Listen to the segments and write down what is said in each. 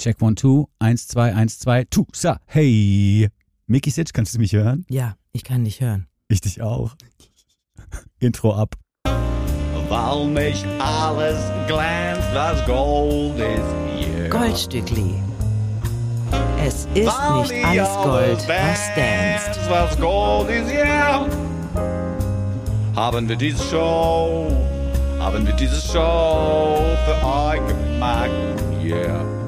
Check one, two, eins, zwei, eins, zwei, two, sa, hey. Mickey Sitch, kannst du mich hören? Ja, ich kann dich hören. Ich dich auch. Intro ab. Weil nicht alles glänzt, was Gold ist. Yeah. Goldstückli. Es ist Weil nicht alles Gold, was danst. was Gold ist, yeah. Haben wir diese Show, haben wir diese Show für euch gemacht, yeah.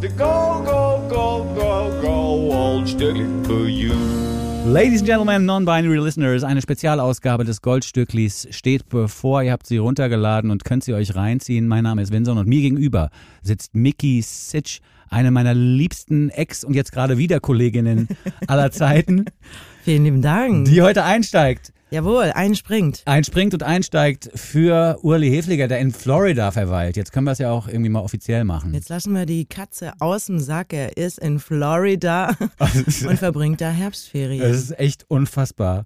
The go, go, go, go, go, old Stückli for you. Ladies and Gentlemen, Non-Binary Listeners, eine Spezialausgabe des Goldstücklis steht bevor. Ihr habt sie runtergeladen und könnt sie euch reinziehen. Mein Name ist Vinson und mir gegenüber sitzt Mickey Sitch, eine meiner liebsten Ex- und jetzt gerade wieder Kolleginnen aller Zeiten, Vielen lieben Dank. die heute einsteigt. Jawohl, einspringt. Einspringt und einsteigt für Urli Hefliger, der in Florida verweilt. Jetzt können wir es ja auch irgendwie mal offiziell machen. Jetzt lassen wir die Katze aus dem Sack. Er ist in Florida und verbringt da Herbstferien. Das ist echt unfassbar,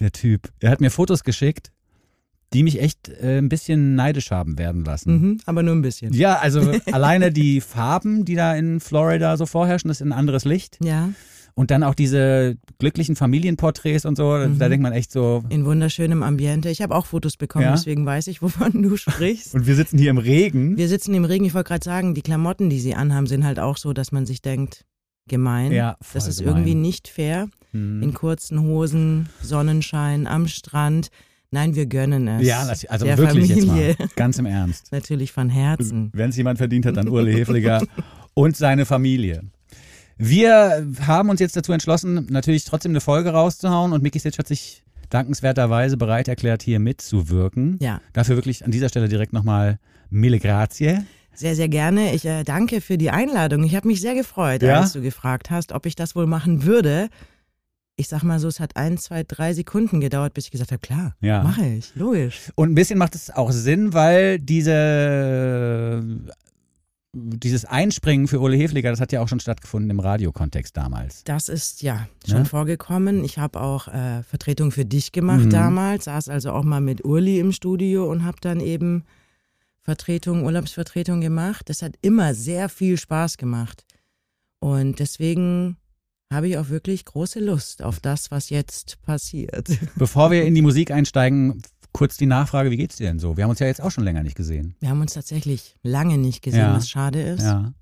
der Typ. Er hat mir Fotos geschickt, die mich echt äh, ein bisschen neidisch haben werden lassen. Mhm, aber nur ein bisschen. Ja, also alleine die Farben, die da in Florida so vorherrschen, das ist ein anderes Licht. Ja, Und dann auch diese glücklichen Familienporträts und so, Mhm. da denkt man echt so. in wunderschönem Ambiente. Ich habe auch Fotos bekommen, Ja? deswegen weiß ich, wovon du sprichst. Und wir sitzen hier im Regen. Wir sitzen im Regen. Ich wollte gerade sagen, die Klamotten, die sie anhaben, sind halt auch so, dass man sich denkt, gemein. Ja, voll das ist gemein. irgendwie nicht fair. Hm. In kurzen Hosen, Sonnenschein, am Strand. Nein, wir gönnen es. Ja, also Der wirklich Familie. jetzt mal. Ganz im Ernst. Natürlich von Herzen. Wenn es jemand verdient hat, dann Urli Hefliger und seine Familie. Wir haben uns jetzt dazu entschlossen, natürlich trotzdem eine Folge rauszuhauen und Mickey Stitch hat sich dankenswerterweise bereit erklärt, hier mitzuwirken. Ja, Dafür wirklich an dieser Stelle direkt nochmal mille grazie. sehr, sehr gerne. Ich äh, danke für die Einladung. Ich habe mich sehr gefreut, Ja? als du gefragt hast, ob ich das wohl machen würde. Ich sag mal so, es hat ein, zwei, drei Sekunden gedauert, bis ich gesagt habe, klar, Ja. mache ich, logisch. Und ein bisschen macht es auch Sinn, weil diese, dieses Einspringen für Ole Hefliger, das hat ja auch schon stattgefunden im Radiokontext damals. Das ist ja schon Ne? vorgekommen. Ich habe auch äh, Vertretung für dich gemacht Mhm. damals, saß also auch mal mit Urli im Studio und habe dann eben Vertretung, Urlaubsvertretung gemacht. Das hat immer sehr viel Spaß gemacht. Und deswegen habe ich auch wirklich große Lust auf das, was jetzt passiert. Bevor wir in die Musik einsteigen, kurz die Nachfrage, wie geht's dir denn so? Wir haben uns ja jetzt auch schon länger nicht gesehen. Wir haben uns tatsächlich lange nicht gesehen, Ja. was schade ist. Ja.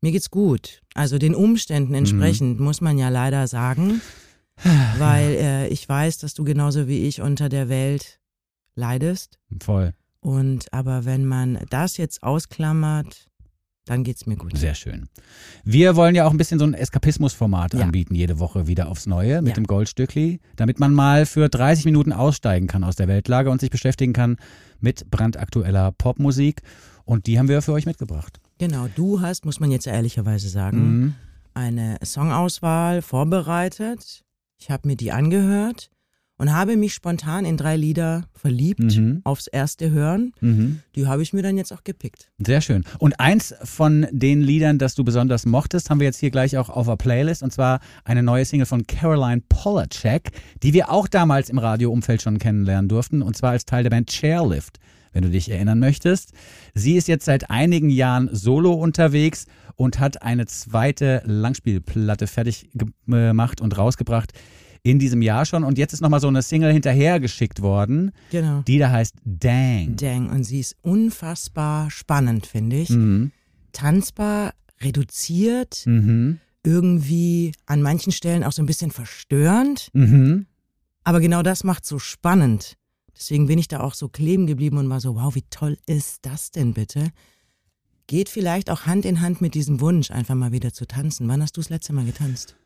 Mir geht's gut. Also den Umständen Mhm. entsprechend, muss man ja leider sagen. Weil äh, ich weiß, dass du genauso wie ich unter der Welt leidest. Voll. Und aber wenn man das jetzt ausklammert, dann geht's mir gut. Sehr schön. Wir wollen ja auch ein bisschen so ein Eskapismusformat Ja. anbieten, jede Woche wieder aufs Neue mit Ja. dem Goldstückli, damit man mal für 30 Minuten aussteigen kann aus der Weltlage und sich beschäftigen kann mit brandaktueller Popmusik. Und die haben wir für euch mitgebracht. Genau, du hast, muss man jetzt ehrlicherweise sagen, Mhm. eine Songauswahl vorbereitet. Ich habe mir die angehört und habe mich spontan in drei Lieder verliebt Mhm. aufs erste Hören. Mhm. Die habe ich mir dann jetzt auch gepickt. Sehr schön. Und eins von den Liedern, das du besonders mochtest, haben wir jetzt hier gleich auch auf der Playlist. Und zwar eine neue Single von Caroline Polacek, die wir auch damals im Radioumfeld schon kennenlernen durften. Und zwar als Teil der Band Chairlift, wenn du dich erinnern möchtest. Sie ist jetzt seit einigen Jahren solo unterwegs und hat eine zweite Langspielplatte fertig gemacht und rausgebracht in diesem Jahr schon. Und jetzt ist nochmal so eine Single hinterhergeschickt worden, Genau. die da heißt Dang. Dang, und sie ist unfassbar spannend, finde ich. Mhm. Tanzbar, reduziert, Mhm. irgendwie an manchen Stellen auch so ein bisschen verstörend. Mhm. Aber genau das macht so spannend. Deswegen bin ich da auch so kleben geblieben und war so, wow, wie toll ist das denn bitte? Geht vielleicht auch Hand in Hand mit diesem Wunsch, einfach mal wieder zu tanzen. Wann hast du das letzte Mal getanzt?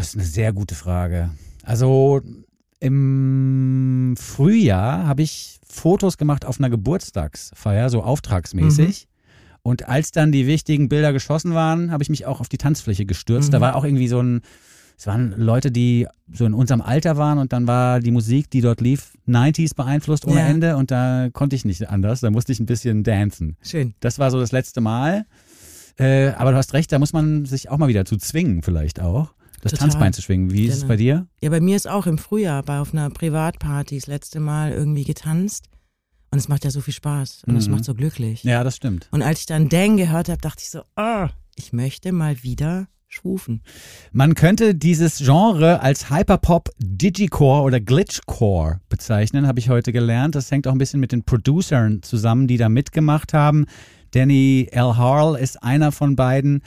Das ist eine sehr gute Frage. Also im Frühjahr habe ich Fotos gemacht auf einer Geburtstagsfeier, so auftragsmäßig. Und als dann die wichtigen Bilder geschossen waren, habe ich mich auch auf die Tanzfläche gestürzt. Da Mhm. war auch irgendwie so ein, es waren Leute, die so in unserem Alter waren und dann war die Musik, die dort lief, 90s beeinflusst ohne Ja. Ende und da konnte ich nicht anders. Da musste ich ein bisschen dancen. Schön. Das war so das letzte Mal. Äh, aber du hast recht, da muss man sich auch mal wieder zu zwingen, vielleicht auch, das Total. Tanzbein zu schwingen. Wie ist es Genau. bei dir? Ja, bei mir ist auch im Frühjahr bei auf einer Privatparty das letzte Mal irgendwie getanzt. Und es macht ja so viel Spaß und es Mhm. macht so glücklich. Ja, das stimmt. Und als ich dann Dang gehört habe, dachte ich so, ah, ich möchte mal wieder schwufen. Man könnte dieses Genre als Hyperpop, Digicore oder Glitchcore bezeichnen, habe ich heute gelernt. Das hängt auch ein bisschen mit den Producern zusammen, die da mitgemacht haben. Danny L. Harl ist einer von beiden.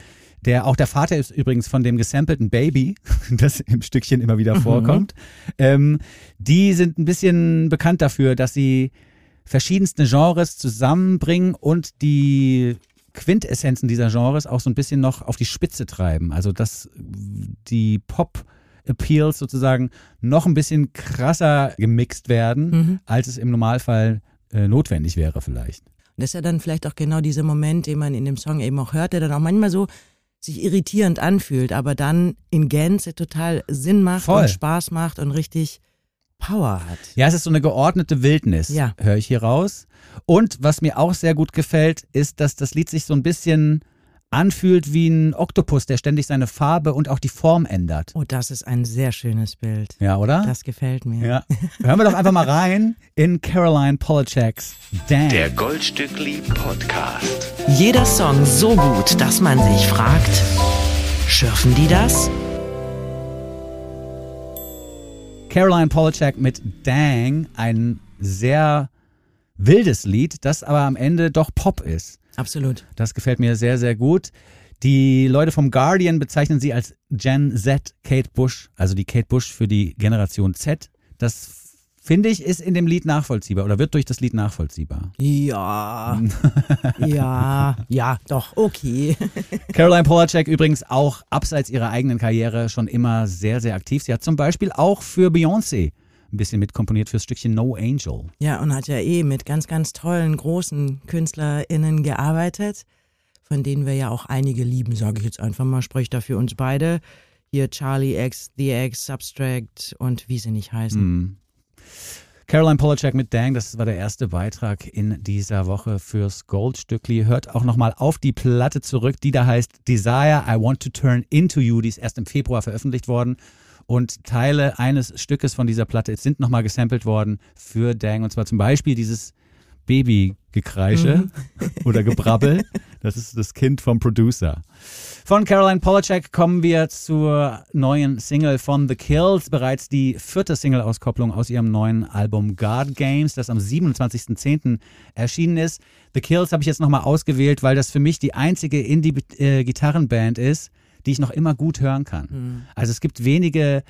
Der, auch der Vater ist übrigens von dem gesampelten Baby, das im Stückchen immer wieder vorkommt. Ähm, die sind ein bisschen bekannt dafür, dass sie verschiedenste Genres zusammenbringen und die Quintessenzen dieser Genres auch so ein bisschen noch auf die Spitze treiben. Also dass die Pop-Appeals sozusagen noch ein bisschen krasser gemixt werden, Mhm. als es im Normalfall äh, notwendig wäre vielleicht. Und das ist ja dann vielleicht auch genau dieser Moment, den man in dem Song eben auch hört, der dann auch manchmal so sich irritierend anfühlt, aber dann in Gänze total Sinn macht Voll. und Spaß macht und richtig Power hat. Ja, es ist so eine geordnete Wildnis, Ja. höre ich hier raus. Und was mir auch sehr gut gefällt, ist, dass das Lied sich so ein bisschen anfühlt wie ein Oktopus, der ständig seine Farbe und auch die Form ändert. Oh, das ist ein sehr schönes Bild. Ja, oder? Das gefällt mir. ja. Hören wir doch einfach mal rein in Caroline Polacheks Damn. Der Goldstückli Podcast. Jeder Song so gut, dass man sich fragt, schürfen die das? Caroline Polachek mit Dang, ein sehr wildes Lied, das aber am Ende doch Pop ist. Absolut. Das gefällt mir sehr, sehr gut. Die Leute vom Guardian bezeichnen sie als Gen Z Kate Bush, also die Kate Bush für die Generation Z. Das finde ich ist in dem Lied nachvollziehbar oder wird durch das Lied nachvollziehbar. Ja. ja. Ja, doch, okay. Caroline Polachek übrigens auch abseits ihrer eigenen Karriere schon immer sehr, sehr aktiv. Sie hat zum Beispiel auch für Beyoncé ein bisschen mitkomponiert fürs Stückchen No Angel. Ja, und hat ja eh mit ganz, ganz tollen, großen KünstlerInnen gearbeitet, von denen wir ja auch einige lieben, sage ich jetzt einfach mal, spreche da für uns beide. Hier Charlie X, The X, Substract und wie sie nicht heißen. Mhm. Caroline Polachek mit Dang, das war der erste Beitrag in dieser Woche fürs Goldstückli. Hört auch nochmal auf die Platte zurück, die da heißt Desire, I Want to Turn Into You. Die ist erst im Februar veröffentlicht worden. Und Teile eines Stückes von dieser Platte sind nochmal gesampelt worden für Dang. Und zwar zum Beispiel dieses Babygekreische oder Gebrabbel. Das ist das Kind vom Producer. Von Caroline Polachek kommen wir zur neuen Single von The Kills, bereits die vierte Single-Auskopplung aus ihrem neuen Album God Games, das am 27.10. erschienen ist. The Kills habe ich jetzt nochmal ausgewählt, weil das für mich die einzige Indie-Gitarrenband ist, die ich noch immer gut hören kann. Also es gibt wenige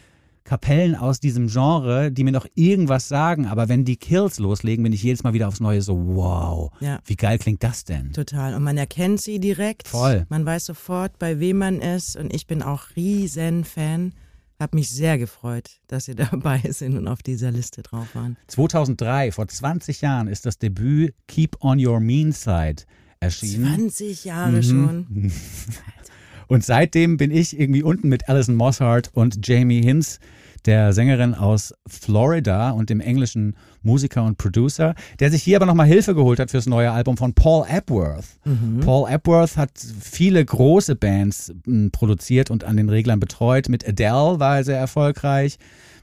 Kapellen aus diesem Genre, die mir noch irgendwas sagen, aber wenn die Kills loslegen, bin ich jedes Mal wieder aufs Neue so, wow, Ja. wie geil klingt das denn? Total. Und man erkennt sie direkt. Voll. Man weiß sofort, bei wem man ist. Und ich bin auch riesen Fan. Hab mich sehr gefreut, dass sie dabei sind und auf dieser Liste drauf waren. 2003, vor 20 Jahren, ist das Debüt Keep on Your Mean Side erschienen. 20 Jahre Mhm. schon. Und seitdem bin ich irgendwie unten mit Alison Mosshart und Jamie Hinz, der Sängerin aus Florida und dem englischen Musiker und Producer, der sich hier aber nochmal Hilfe geholt hat fürs neue Album von Paul Epworth. Paul Epworth hat viele große Bands produziert und an den Reglern betreut. Mit Adele war er sehr erfolgreich,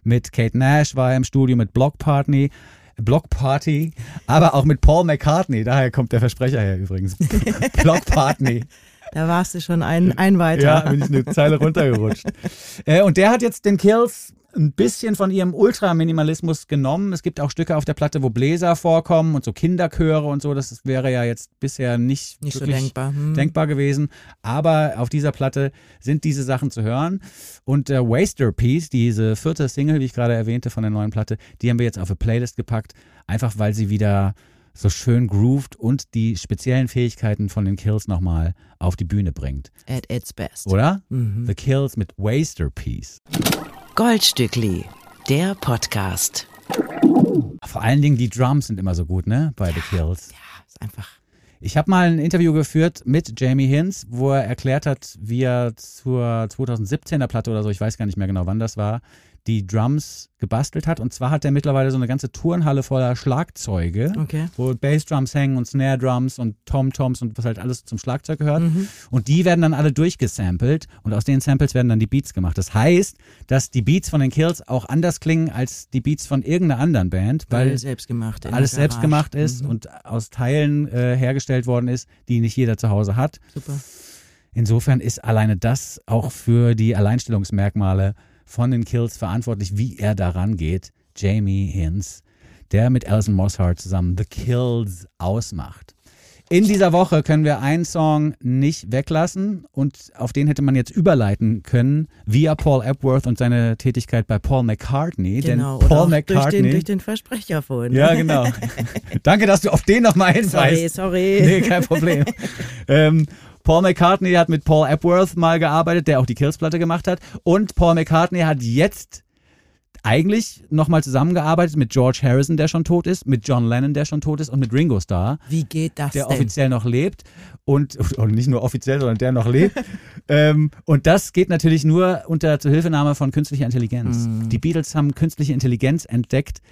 mit Kate Nash war er im Studio, mit Block Party. Block Party, aber auch mit Paul McCartney, daher kommt der Versprecher her übrigens. Block Party. Da warst du schon ein, ein weiter. Ja, bin ich eine Zeile runtergerutscht. äh, und der hat jetzt den Kills ein bisschen von ihrem Ultraminimalismus genommen. Es gibt auch Stücke auf der Platte, wo Bläser vorkommen und so Kinderchöre und so. Das wäre ja jetzt bisher nicht, Nicht so wirklich denkbar. Hm. denkbar gewesen. Aber auf dieser Platte sind diese Sachen zu hören. Und der Waster Piece, diese vierte Single, die ich gerade erwähnte von der neuen Platte, die haben wir jetzt auf eine Playlist gepackt, einfach weil sie wieder so schön grooved und die speziellen Fähigkeiten von den Kills nochmal auf die Bühne bringt. At its best. Oder? Mhm. The Kills mit Waster Piece. Goldstückli, der Podcast. Vor allen Dingen die Drums sind immer so gut, ne? Bei The Kills. Ja, ist einfach. Ich habe mal ein Interview geführt mit Jamie Hinz, wo er erklärt hat, wie er zur 2017er Platte oder so, ich weiß gar nicht mehr genau, wann das war, die Drums gebastelt hat. Und zwar hat er mittlerweile so eine ganze Turnhalle voller Schlagzeuge, Okay. wo Bassdrums hängen und Snare Drums und Tom-Toms und was halt alles zum Schlagzeug gehört. Und die werden dann alle durchgesampelt und aus den Samples werden dann die Beats gemacht. Das heißt, dass die Beats von den Kills auch anders klingen als die Beats von irgendeiner anderen Band, weil Weil selbst gemacht. alles selbst gemacht ist Mhm. und aus Teilen äh, hergestellt worden ist, die nicht jeder zu Hause hat. Super. Insofern ist alleine das auch für die Alleinstellungsmerkmale von den Kills verantwortlich, wie er daran geht. Jamie Hinz, der mit Alison Mosshart zusammen The Kills ausmacht. In dieser Woche können wir einen Song nicht weglassen und auf den hätte man jetzt überleiten können via Paul Epworth und seine Tätigkeit bei Paul McCartney. Genau, denn Paul auch durch, McCartney. den, durch den Versprecher vorhin. ja, genau. Danke, dass du auf den nochmal hinweist. Sorry, sorry. Nee, kein Problem. ähm, Paul McCartney hat mit Paul Epworth mal gearbeitet, der auch die Kills-Platte gemacht hat. Und Paul McCartney hat jetzt eigentlich nochmal zusammengearbeitet mit George Harrison, der schon tot ist, mit John Lennon, der schon tot ist und mit Ringo Starr, Wie geht das der denn? offiziell noch lebt. Und, und nicht nur offiziell, sondern der noch lebt. ähm, und das geht natürlich nur unter Zuhilfenahme von künstlicher Intelligenz. Mhm. Die Beatles haben künstliche Intelligenz entdeckt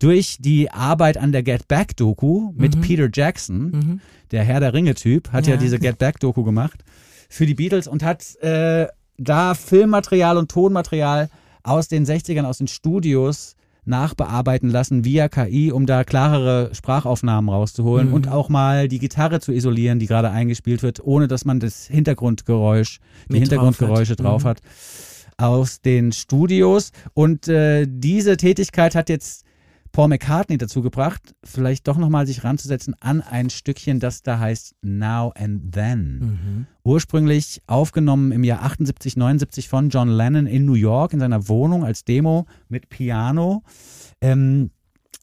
durch die Arbeit an der Get Back Doku mit Peter Jackson, Mhm. der Herr der Ringe-Typ, hat ja. Ja. diese Get Back-Doku gemacht für die Beatles und hat äh, da Filmmaterial und Tonmaterial aus den 60ern, aus den Studios nachbearbeiten lassen via KI, um da klarere Sprachaufnahmen rauszuholen Mhm. und auch mal die Gitarre zu isolieren, die gerade eingespielt wird, ohne dass man das Hintergrundgeräusch, die Mit Hintergrundgeräusche drauf drauf hat. hat, aus den Studios. Und äh, diese Tätigkeit hat jetzt Paul McCartney dazu gebracht, vielleicht doch nochmal sich ranzusetzen an ein Stückchen, das da heißt Now and Then. Mhm. Ursprünglich aufgenommen im Jahr 78, 79 von John Lennon in New York in seiner Wohnung als Demo mit Piano. Ähm,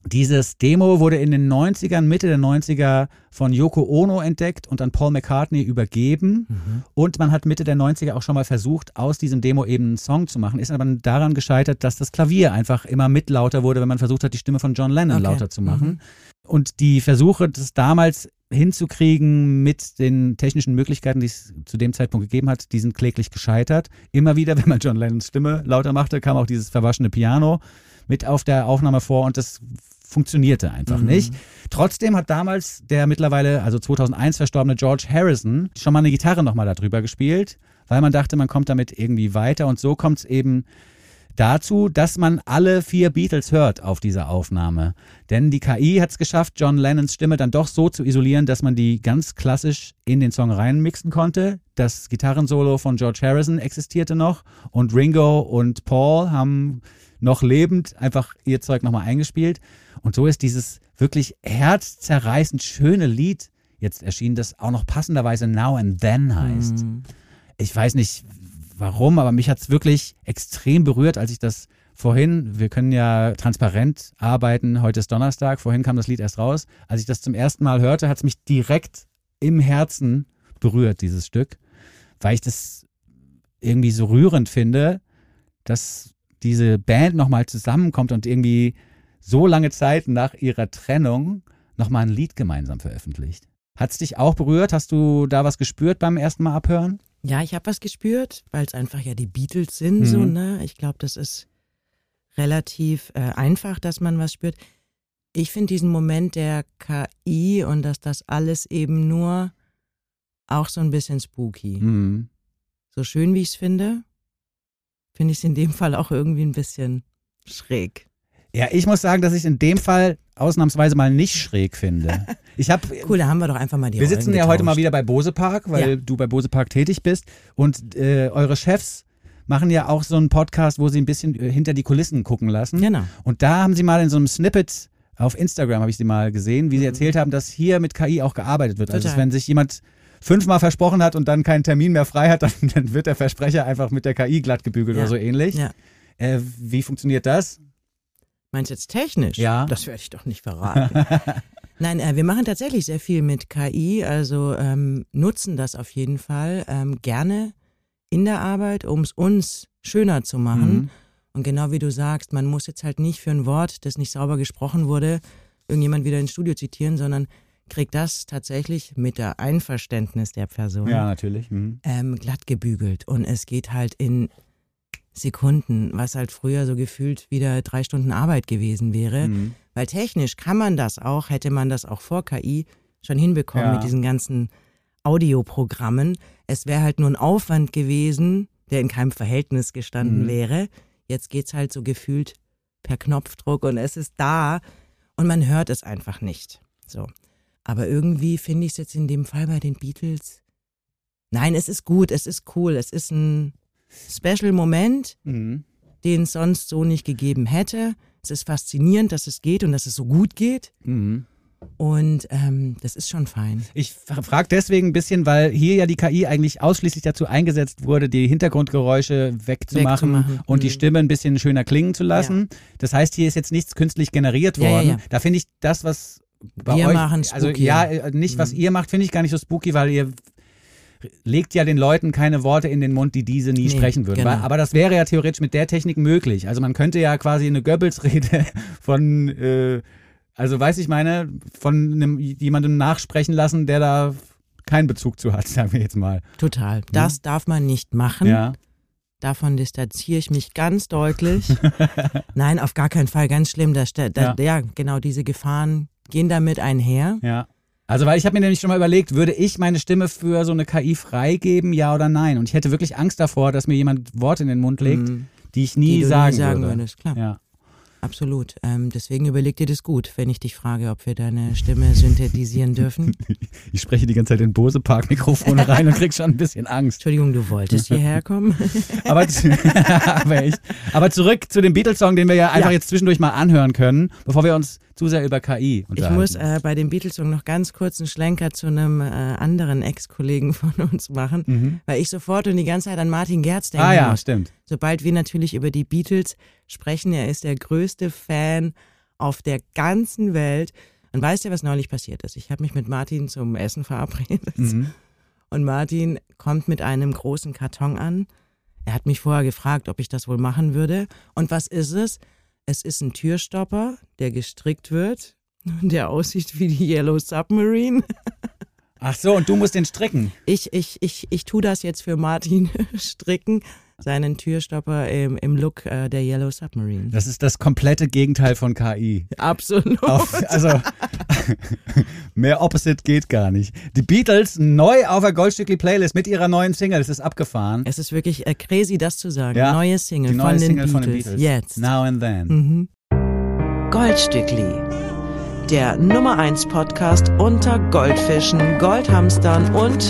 dieses Demo wurde in den 90ern, Mitte der 90er von Yoko Ono entdeckt und an Paul McCartney übergeben. Mhm. Und man hat Mitte der 90er auch schon mal versucht, aus diesem Demo eben einen Song zu machen. Ist aber daran gescheitert, dass das Klavier einfach immer mitlauter wurde, wenn man versucht hat, die Stimme von John Lennon Okay. lauter zu machen. Mhm. Und die Versuche, das damals hinzukriegen mit den technischen Möglichkeiten, die es zu dem Zeitpunkt gegeben hat, die sind kläglich gescheitert. Immer wieder, wenn man John Lennons Stimme lauter machte, kam auch dieses verwaschene Piano mit auf der Aufnahme vor und das funktionierte einfach Mhm. nicht. Trotzdem hat damals der mittlerweile, also 2001 verstorbene George Harrison, schon mal eine Gitarre nochmal darüber gespielt, weil man dachte, man kommt damit irgendwie weiter und so kommt es eben dazu, dass man alle vier Beatles hört auf dieser Aufnahme. Denn die KI hat es geschafft, John Lennons Stimme dann doch so zu isolieren, dass man die ganz klassisch in den Song reinmixen konnte. Das Gitarrensolo von George Harrison existierte noch und Ringo und Paul haben noch lebend einfach ihr Zeug nochmal eingespielt. Und so ist dieses wirklich herzzerreißend schöne Lied jetzt erschienen, das auch noch passenderweise Now and Then heißt. Mhm. Ich weiß nicht warum, aber mich hat es wirklich extrem berührt, als ich das vorhin, wir können ja transparent arbeiten, heute ist Donnerstag, vorhin kam das Lied erst raus. Als ich das zum ersten Mal hörte, hat es mich direkt im Herzen berührt, dieses Stück, weil ich das irgendwie so rührend finde, dass diese Band nochmal zusammenkommt und irgendwie so lange Zeit nach ihrer Trennung nochmal ein Lied gemeinsam veröffentlicht. Hat es dich auch berührt? Hast du da was gespürt beim ersten Mal abhören? Ja, ich habe was gespürt, weil es einfach ja die Beatles sind, Mhm. so, ne? Ich glaube, das ist relativ äh, einfach, dass man was spürt. Ich finde diesen Moment der KI und dass das alles eben nur auch so ein bisschen spooky. Mhm. So schön wie ich es finde, finde ich es in dem Fall auch irgendwie ein bisschen schräg. Ja, ich muss sagen, dass ich in dem Fall ausnahmsweise mal nicht schräg finde. Ich habe Cool, da haben wir doch einfach mal die Wir Rollen sitzen ja heute mal getauscht. wieder bei Bose Park, weil Ja. du bei Bose Park tätig bist. Und äh, eure Chefs machen ja auch so einen Podcast, wo sie ein bisschen äh, hinter die Kulissen gucken lassen. Genau. Und da haben sie mal in so einem Snippet auf Instagram, habe ich sie mal gesehen, wie sie erzählt haben, dass hier mit KI auch gearbeitet wird. Also Mhm. Total. wenn sich jemand fünfmal versprochen hat und dann keinen Termin mehr frei hat, dann, dann wird der Versprecher einfach mit der KI glatt gebügelt Ja. oder so ähnlich. Ja. Äh, wie funktioniert das? Meinst du jetzt technisch? Ja. Das werde ich doch nicht verraten. Nein, äh, wir machen tatsächlich sehr viel mit KI, also ähm, nutzen das auf jeden Fall ähm, gerne in der Arbeit, um es uns schöner zu machen. Mhm. Und genau wie du sagst, man muss jetzt halt nicht für ein Wort, das nicht sauber gesprochen wurde, irgendjemand wieder ins Studio zitieren, sondern kriegt das tatsächlich mit der Einverständnis der Person Ja, natürlich. Mhm. ähm, glatt gebügelt. Und es geht halt in Sekunden, was halt früher so gefühlt wieder drei Stunden Arbeit gewesen wäre. Mhm. Weil technisch kann man das auch, hätte man das auch vor KI schon hinbekommen Ja. mit diesen ganzen Audioprogrammen. Es wäre halt nur ein Aufwand gewesen, der in keinem Verhältnis gestanden Mhm. wäre. Jetzt geht's halt so gefühlt per Knopfdruck und es ist da und man hört es einfach nicht. So. Aber irgendwie finde ich es jetzt in dem Fall bei den Beatles Nein, es ist gut, es ist cool, es ist ein Special-Moment, Mhm. den es sonst so nicht gegeben hätte. Es ist faszinierend, dass es geht und dass es so gut geht. Mhm. Und ähm, das ist schon fein. Ich frage deswegen ein bisschen, weil hier ja die KI eigentlich ausschließlich dazu eingesetzt wurde, die Hintergrundgeräusche wegzumachen, Wegzumachen, und die mhm. Stimme ein bisschen schöner klingen zu lassen. Das heißt, hier ist jetzt nichts künstlich generiert Ja, ja, worden. ja. Da finde ich das, was bei Wir euch, machen also spooky. ja, äh, nicht was ihr macht, finde ich gar nicht so spooky, weil ihr legt ja den Leuten keine Worte in den Mund, die diese nie Nee, sprechen würden. genau. Weil, aber das wäre ja theoretisch mit der Technik möglich. Also man könnte ja quasi eine Goebbels-Rede von, äh, also weiß ich meine, von einem, jemandem nachsprechen lassen, der da keinen Bezug zu hat, sagen wir jetzt mal. Total. Das darf man nicht machen. Ja. Davon distanziere ich mich ganz deutlich. Nein, auf gar keinen Fall. Ganz schlimm. Da, da, ja. genau, diese Gefahren gehen damit einher. Ja. Also, weil ich habe mir nämlich schon mal überlegt, würde ich meine Stimme für so eine KI freigeben, ja oder nein? Und ich hätte wirklich Angst davor, dass mir jemand Worte in den Mund legt, Mhm. die ich nie die sagen, nie sagen würde. würdest. Klar, Ja. Absolut. Ähm, deswegen überleg dir das gut, wenn ich dich frage, ob wir deine Stimme synthetisieren dürfen. Ich spreche die ganze Zeit in Bose Park Mikrofone rein und krieg schon ein bisschen Angst. Entschuldigung, du wolltest hierher kommen? Aber, aber, echt. aber zurück zu dem Beatles-Song, den wir ja einfach Ja. jetzt zwischendurch mal anhören können, bevor wir uns zu sehr über KI Ich unterhalten. muss äh, bei dem Beatles-Song noch ganz kurz einen Schlenker zu einem äh, anderen Ex-Kollegen von uns machen, Mhm. weil ich sofort und die ganze Zeit an Martin Gerz denken ah ja, muss. stimmt. Sobald wir natürlich über die Beatles sprechen, er ist der größte Fan auf der ganzen Welt. Und weißt du, was neulich passiert ist? Ich habe mich mit Martin zum Essen verabredet. Mhm. Und Martin kommt mit einem großen Karton an. Er hat mich vorher gefragt, ob ich das wohl machen würde. Und was ist es? Es ist ein Türstopper, der gestrickt wird, der aussieht wie die Yellow Submarine. Ach so, und du musst den stricken. Ich, ich, ich, ich tu das jetzt für Martin stricken, seinen Türstopper im, im Look äh, der Yellow Submarine. Das ist das komplette Gegenteil von KI. Absolut. Auf, also mehr Opposite geht gar nicht. Die Beatles neu auf der Goldstückli Playlist mit ihrer neuen Single. Das ist abgefahren. Es ist wirklich äh, crazy, das zu sagen. Ja, Neue Single, Die neue von, den Single Beatles. von den Beatles. Jetzt. Now and then. Mhm. Goldstückli. Der Nummer 1 Podcast unter Goldfischen, Goldhamstern und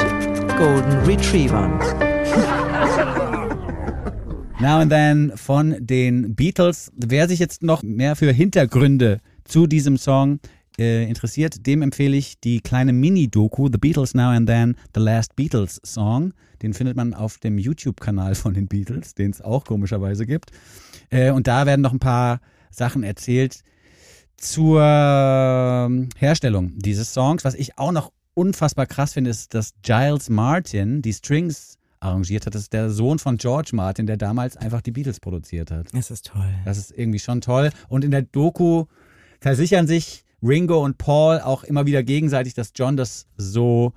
Golden Retrievern. Now and then von den Beatles. Wer sich jetzt noch mehr für Hintergründe zu diesem Song äh, interessiert, dem empfehle ich die kleine Mini-Doku The Beatles Now and Then, The Last Beatles Song. Den findet man auf dem YouTube-Kanal von den Beatles, den es auch komischerweise gibt. Äh, und da werden noch ein paar Sachen erzählt zur ähm, Herstellung dieses Songs. Was ich auch noch unfassbar krass finde, ist, dass Giles Martin die Strings arrangiert hat. Das ist der Sohn von George Martin, der damals einfach die Beatles produziert hat. Es ist toll. Das ist irgendwie schon toll. Und in der Doku versichern sich Ringo und Paul auch immer wieder gegenseitig, dass John das so,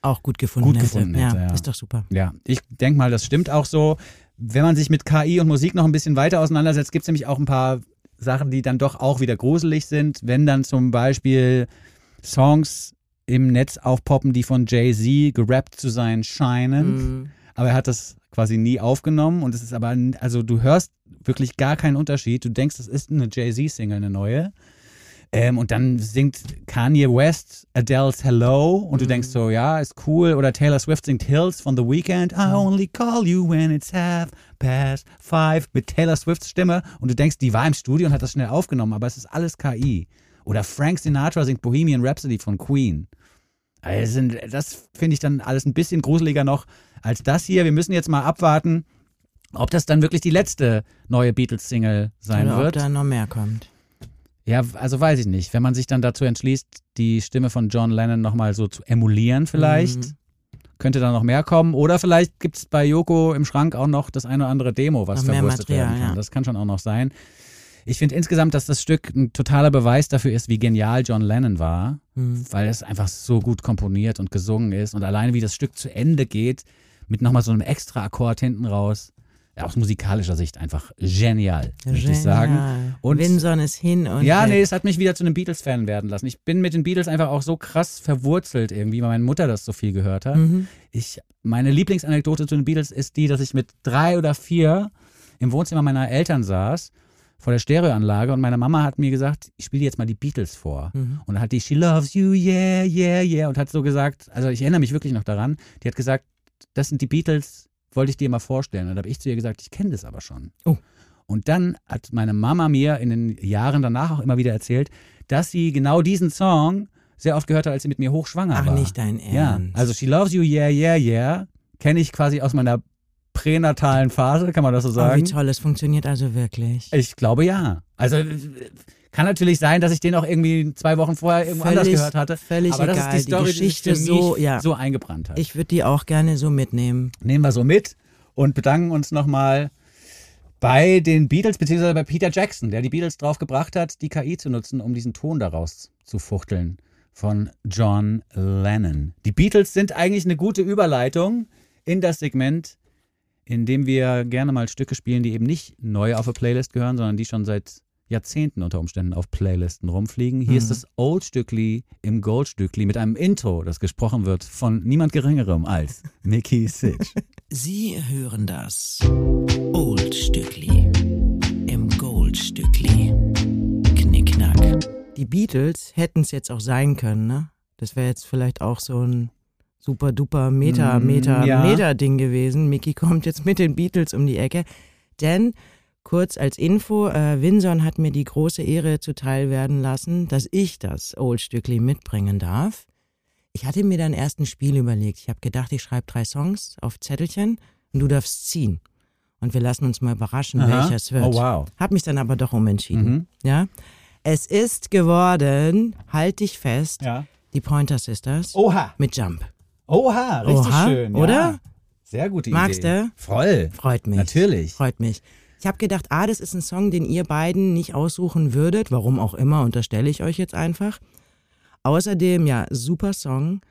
Auch gut gefunden Gut hätte. gefunden ja, hätte, ja. ist doch super. ja, ich denke mal, das stimmt auch so. Wenn man sich mit KI und Musik noch ein bisschen weiter auseinandersetzt, gibt es nämlich auch ein paar Sachen, die dann doch auch wieder gruselig sind. Wenn dann zum Beispiel Songs im Netz aufpoppen, die von Jay-Z gerappt zu sein scheinen. Mhm. Aber er hat das quasi nie aufgenommen und es ist aber, also du hörst wirklich gar keinen Unterschied. Du denkst, das ist eine Jay-Z-Single, eine neue. Ähm, und dann singt Kanye West Adele's Hello und du denkst so, ja, ist cool. Oder Taylor Swift singt Hills von The Weeknd. I only call you when it's half past five mit Taylor Swifts Stimme. Und du denkst, die war im Studio und hat das schnell aufgenommen, aber es ist alles KI. Oder Frank Sinatra singt Bohemian Rhapsody von Queen. Also das finde ich dann alles ein bisschen gruseliger noch als das hier. Wir müssen jetzt mal abwarten, ob das dann wirklich die letzte neue Beatles-Single sein Oder ob wird. da noch mehr kommt. Ja, also weiß ich nicht. Wenn man sich dann dazu entschließt, die Stimme von John Lennon nochmal so zu emulieren vielleicht, Mhm. könnte da noch mehr kommen. Oder vielleicht gibt es bei Joko im Schrank auch noch das eine oder andere Demo, was Noch verwurstet werden kann. ja. Das kann schon auch noch sein. Ich finde insgesamt, dass das Stück ein totaler Beweis dafür ist, wie genial John Lennon war, Mhm. weil es einfach so gut komponiert und gesungen ist und alleine wie das Stück zu Ende geht, mit nochmal so einem extra Akkord hinten raus, aus musikalischer Sicht einfach genial, würde ich sagen. Und- Winson ist hin und Ja, nee, es hat mich wieder zu einem Beatles-Fan werden lassen. Ich bin mit den Beatles einfach auch so krass verwurzelt irgendwie, weil meine Mutter das so viel gehört hat. Mhm. Ich, meine Lieblingsanekdote zu den Beatles ist die, dass ich mit drei oder vier im Wohnzimmer meiner Eltern saß, vor der Stereoanlage und meine Mama hat mir gesagt, ich spiele dir jetzt mal die Beatles vor. Mhm. Und dann hat die She loves you, yeah, yeah, yeah und hat so gesagt, also ich erinnere mich wirklich noch daran, die hat gesagt, das sind die Beatles, wollte ich dir mal vorstellen. Und da habe ich zu ihr gesagt, ich kenne das aber schon. Oh. Und dann hat meine Mama mir in den Jahren danach auch immer wieder erzählt, dass sie genau diesen Song sehr oft gehört hat, als sie mit mir hochschwanger Ach, war. nicht dein Ja, Ernst. also She Loves You, Yeah, Yeah, Yeah, kenne ich quasi aus meiner pränatalen Phase, kann man das so oh, wie sagen? toll, es funktioniert also wirklich. Ich glaube ja. Also äh, kann natürlich sein, dass ich den auch irgendwie zwei Wochen vorher irgendwo anders Völlig- gehört hatte. völlig aber das egal. ist die Die Story, Geschichte die sich für so- ja. so eingebrannt hat. Ich würde die auch gerne so mitnehmen. Nehmen wir so mit und bedanken uns nochmal bei den Beatles, beziehungsweise bei Peter Jackson, der die Beatles drauf gebracht hat, die KI zu nutzen, um diesen Ton daraus zu fuchteln von John Lennon. Die Beatles sind eigentlich eine gute Überleitung in das Segment, in dem wir gerne mal Stücke spielen, die eben nicht neu auf eine Playlist gehören, sondern die schon seit Jahrzehnten unter Umständen auf Playlisten rumfliegen. Hier ist das Old-Stückli im Gold-Stückli mit einem Intro, das gesprochen wird von niemand Geringerem als Mickey Sitch. Sie hören das Old-Stückli im Gold-Stückli. Knickknack. Die Beatles hätten es jetzt auch sein können, ne? Das wäre jetzt vielleicht auch so ein super duper Meta, Mm, Meta, ja. Meta-Ding gewesen. Mickey kommt jetzt mit den Beatles um die Ecke. Denn, kurz als Info, äh, Winson hat mir die große Ehre zuteil werden lassen, dass ich das Old-Stückli mitbringen darf. Ich hatte mir dann erst ein Spiel überlegt. Ich habe gedacht, ich schreibe drei Songs auf Zettelchen und du darfst ziehen. Und wir lassen uns mal überraschen, Aha. welcher es wird. Oh, wow. Hab mich dann aber doch umentschieden. Mhm. Ja. Es ist geworden, halt dich fest, Ja. die Pointer Sisters Oha. mit Jump. Oha, richtig Oha, schön. Ja. oder? Sehr gute Magst Idee. du? Voll. Freut mich. Natürlich. Freut mich. Ich habe gedacht, ah, das ist ein Song, den ihr beiden nicht aussuchen würdet. Warum auch immer, unterstelle ich euch jetzt einfach. Außerdem, ja, super Song.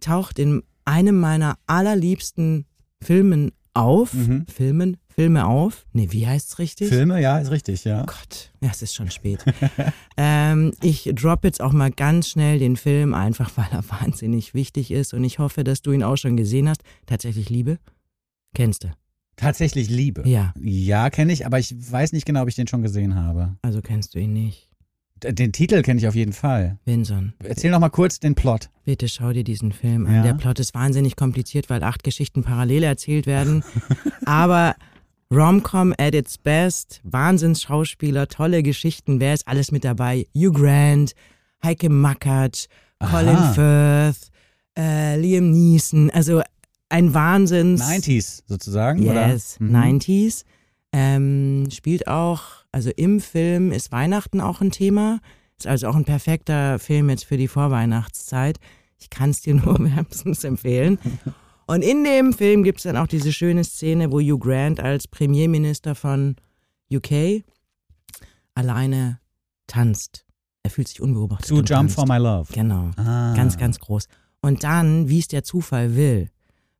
Taucht in einem meiner allerliebsten Filmen auf. Mhm. Filmen? Filme auf? Nee, wie heißt's richtig? Filme, ja, ist richtig, ja. Gott, ja, es ist schon spät. ähm, ich drop jetzt auch mal ganz schnell den Film, einfach weil er wahnsinnig wichtig ist und ich hoffe, dass du ihn auch schon gesehen hast. Tatsächlich Liebe? Kennst du? Tatsächlich Liebe. Ja, Ja, kenne ich, aber ich weiß nicht genau, ob ich den schon gesehen habe. also kennst du ihn nicht. D- Den Titel kenne ich auf jeden Fall. Vinson, Erzähl noch mal kurz den Plot. bitte schau dir diesen Film an. Ja. Der Plot ist wahnsinnig kompliziert, weil acht Geschichten parallel erzählt werden. Aber Romcom at its best, Wahnsinnsschauspieler, tolle Geschichten. Wer ist alles mit dabei? Hugh Grant, Heike Mackert, Colin Aha. Firth, äh, Liam Neeson. Also ein Wahnsinns... 90s sozusagen, Yes, oder? Mhm. 90s. Ähm, spielt auch, also im Film ist Weihnachten auch ein Thema. Ist also auch ein perfekter Film jetzt für die Vorweihnachtszeit. Ich kann es dir nur wärmstens empfehlen. Und in dem Film gibt es dann auch diese schöne Szene, wo Hugh Grant als Premierminister von UK alleine tanzt. Er fühlt sich unbeobachtet. Und Jump tanzt. for My Love. Genau. Ah. Ganz, ganz groß. Und dann, wie es der Zufall will,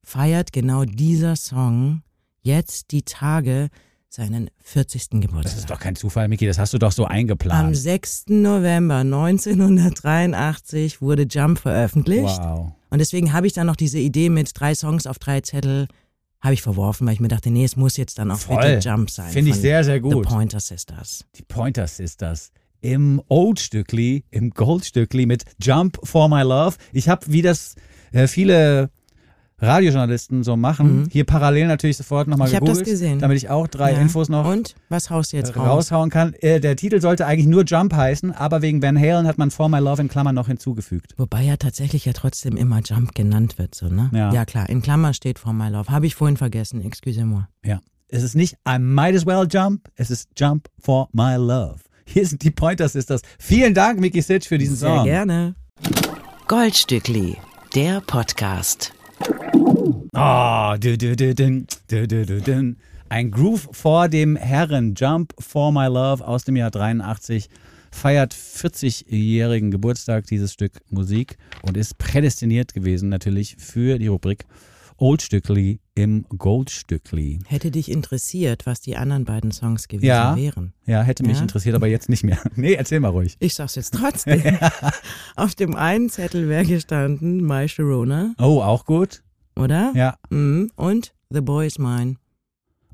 feiert genau dieser Song jetzt die Tage seinen 40. Das Geburtstag. ist doch kein Zufall, Miki, das hast du doch so Am eingeplant. 6. November 1983 wurde Jump veröffentlicht. Wow. Und deswegen habe ich dann noch diese Idee mit drei Songs auf drei Zettel, habe ich verworfen, weil ich mir dachte, nee, es muss jetzt dann auch Voll. bitte Jump sein. Finde ich sehr, sehr The gut. Pointer Sisters. Die Pointer Sisters im Old-Stückli, im Gold-Stückli mit Jump for My Love. Ich habe, wie das äh, viele Radiojournalisten so machen, Mhm. hier parallel natürlich sofort nochmal Ich habe das gegoogelt, gesehen. damit ich auch drei Ja. Infos noch Und was haust du jetzt raus? raushauen kann. Äh, der Titel sollte eigentlich nur Jump heißen, aber wegen Van Halen hat man For My Love in Klammern noch hinzugefügt. Wobei ja tatsächlich ja trotzdem immer Jump genannt wird, so, ne? Ja. klar, in Klammer steht For My Love. Habe ich vorhin vergessen, excusez-moi. Ja. Es ist nicht I might as well jump, es ist Jump for My Love. Hier sind die Pointer Sisters. Vielen Dank, Mickey Sitch, für diesen Sehr Song. gerne. Goldstückli, der Podcast. Ah, dün. Ein Groove vor dem Herren Jump for My Love aus dem Jahr 83 feiert 40-jährigen Geburtstag dieses Stück Musik und ist prädestiniert gewesen natürlich für die Rubrik Oldstückli im Goldstückli. Hätte dich interessiert, was die anderen beiden Songs gewesen Ja. wären. Ja, hätte mich Ja? interessiert, aber jetzt nicht mehr. Nee, erzähl mal ruhig. Ich sag's jetzt trotzdem. Auf dem einen Zettel wäre gestanden My Sharona, Oh, auch gut? oder? Ja. Mhm. Und The Boy is Mine.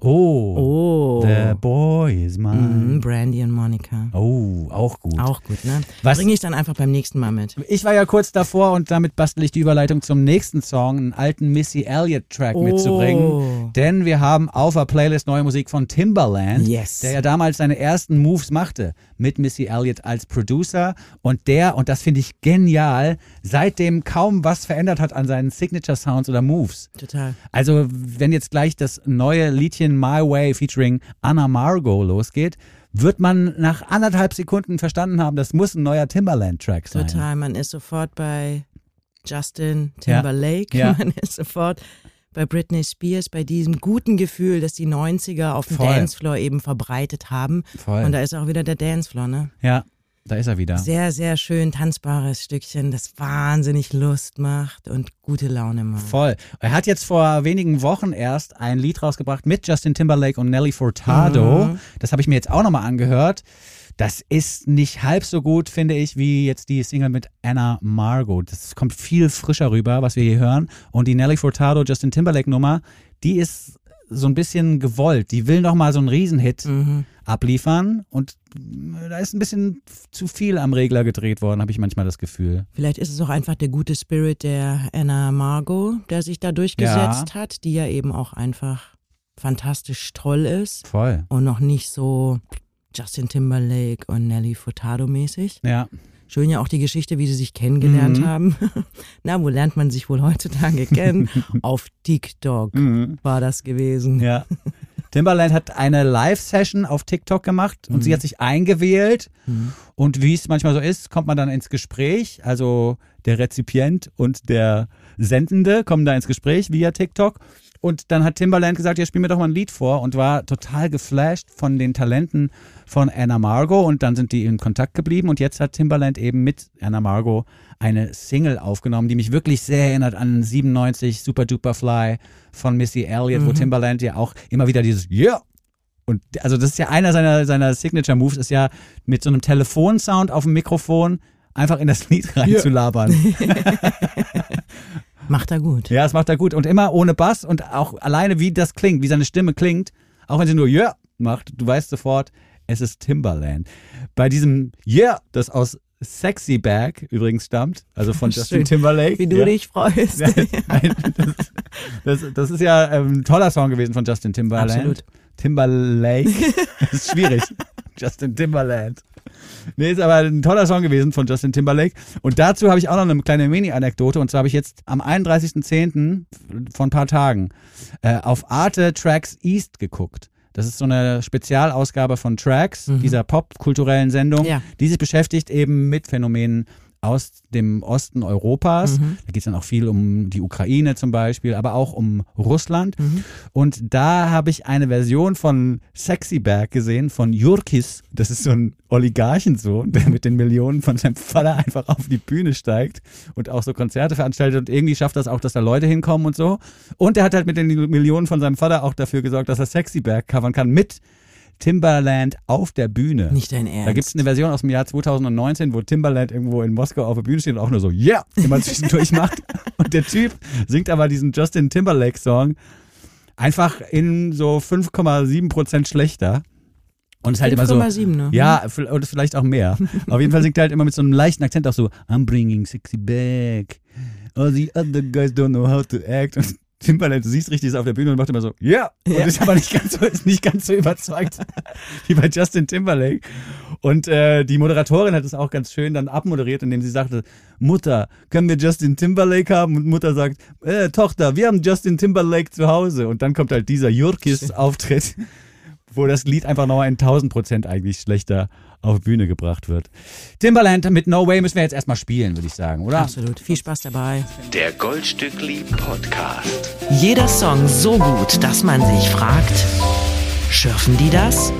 Oh. Oh. The boy is mine. Mhm, Brandy und Monica. Oh, auch gut. Auch gut, ne? Was- Bringe ich dann einfach beim nächsten Mal mit. Ich war ja kurz davor und damit bastel ich die Überleitung zum nächsten Song, einen alten Missy Elliott Track Oh. mitzubringen. Denn wir haben auf der Playlist neue Musik von Timbaland, Yes. der ja damals seine ersten Moves machte mit Missy Elliott als Producer und der, und das finde ich genial, seitdem kaum was verändert hat an seinen Signature Sounds oder Moves. Total. Also, wenn jetzt gleich das neue Liedchen My Way featuring Anna Margot losgeht, wird man nach anderthalb Sekunden verstanden haben, das muss ein neuer Timbaland-Track sein. Total. Man ist sofort bei Justin Timberlake. Ja. Man ist sofort bei Britney Spears, bei diesem guten Gefühl, das die 90er auf dem Voll. Dancefloor eben verbreitet haben. Voll. Und da ist auch wieder der Dancefloor, ne? Ja, da ist er wieder. Sehr, sehr schön tanzbares Stückchen, das wahnsinnig Lust macht und gute Laune macht. Voll. Er hat jetzt vor wenigen Wochen erst ein Lied rausgebracht mit Justin Timberlake und Nelly Furtado. Mhm. Das habe ich mir jetzt auch nochmal angehört. Das ist nicht halb so gut, finde ich, wie jetzt die Single mit Anna Margot. Das kommt viel frischer rüber, was wir hier hören. Und die Nelly Furtado Justin Timberlake Nummer, die ist so ein bisschen gewollt. Die will nochmal so einen Riesenhit Mhm. abliefern. Und da ist ein bisschen zu viel am Regler gedreht worden, habe ich manchmal das Gefühl. Vielleicht ist es auch einfach der gute Spirit der Anna Margot, der sich da durchgesetzt hat, die ja eben auch einfach fantastisch toll ist Voll. und noch nicht so Justin Timberlake und Nelly Furtado mäßig. Ja. Schön ja auch die Geschichte, wie sie sich kennengelernt Mhm. haben. Na, wo lernt man sich wohl heutzutage kennen? Auf TikTok Mhm. war das gewesen. Ja. Timbaland hat eine Live-Session auf TikTok gemacht und Mhm. sie hat sich eingewählt. Und wie es manchmal so ist, kommt man dann ins Gespräch. Also der Rezipient und der Sendende kommen da ins Gespräch via TikTok. Und dann hat Timbaland gesagt, ja, spiel mir doch mal ein Lied vor und war total geflasht von den Talenten von Anna Margot und dann sind die in Kontakt geblieben und jetzt hat Timbaland eben mit Anna Margot eine Single aufgenommen, die mich wirklich sehr erinnert an 97 Super Duper Fly von Missy Elliott, wo Timbaland ja auch immer wieder dieses Yeah! Und also das ist ja einer seiner, seiner Signature Moves, ist ja mit so einem Telefonsound auf dem Mikrofon einfach in das Lied reinzulabern. Macht er gut. Ja, das macht er gut. Und immer ohne Bass und auch alleine, wie das klingt, wie seine Stimme klingt, auch wenn sie nur Yeah macht, du weißt sofort, es ist Timbaland. Bei diesem Yeah, das aus Sexy Bag übrigens stammt, also von Justin Schön. Timberlake. Wie du ja. dich freust. Nein, das, das, das ist ja ähm, ein toller Song gewesen von Justin Timberland. Absolut. Timberlake. Das ist schwierig. Justin Timberland. Nee, ist aber ein toller Song gewesen von Justin Timberlake. Und dazu habe ich auch noch eine kleine Mini-Anekdote. Und zwar habe ich jetzt am 31.10. vor ein paar Tagen äh, auf Arte Tracks East geguckt. Das ist so eine Spezialausgabe von Tracks, dieser popkulturellen Sendung, Ja. die sich beschäftigt eben mit Phänomenen aus dem Osten Europas. Da geht es dann auch viel um die Ukraine zum Beispiel, aber auch um Russland. Und da habe ich eine Version von Sexy Berg gesehen, von Jurkis. Das ist so ein Oligarchensohn, der mit den Millionen von seinem Vater einfach auf die Bühne steigt und auch so Konzerte veranstaltet. Und irgendwie schafft das auch, dass da Leute hinkommen und so. Und er hat halt mit den Millionen von seinem Vater auch dafür gesorgt, dass er Sexy Berg covern kann mit Timberland auf der Bühne. Nicht dein Ernst. Da gibt es eine Version aus dem Jahr 2019, wo Timberland irgendwo in Moskau auf der Bühne steht und auch nur so, yeah, immer zwischendurch macht. Und der Typ singt aber diesen Justin Timberlake-Song einfach in so 5,7 Prozent schlechter. Und ist halt immer so. 5,7, ne? Ja, oder vielleicht auch mehr. Auf jeden Fall singt er halt immer mit so einem leichten Akzent auch so, I'm bringing sexy back. All the other guys don't know how to act. Und Timberlake, du siehst richtig, ist auf der Bühne und macht immer so, yeah. Und Ja. ist aber nicht ganz so, ist nicht ganz so überzeugt wie bei Justin Timberlake. Und äh, die Moderatorin hat es auch ganz schön dann abmoderiert, indem sie sagte, Mutter, können wir Justin Timberlake haben? Und Mutter sagt, äh, Tochter, wir haben Justin Timberlake zu Hause. Und dann kommt halt dieser Jurkis-Auftritt, wo das Lied einfach nochmal in 1000 Prozent eigentlich schlechter auf die Bühne gebracht wird. Timberland mit No Way müssen wir jetzt erstmal spielen, würde ich sagen, oder? Absolut. Viel Spaß dabei. Der Goldstückli Podcast. Jeder Song so gut, dass man sich fragt, schürfen die das?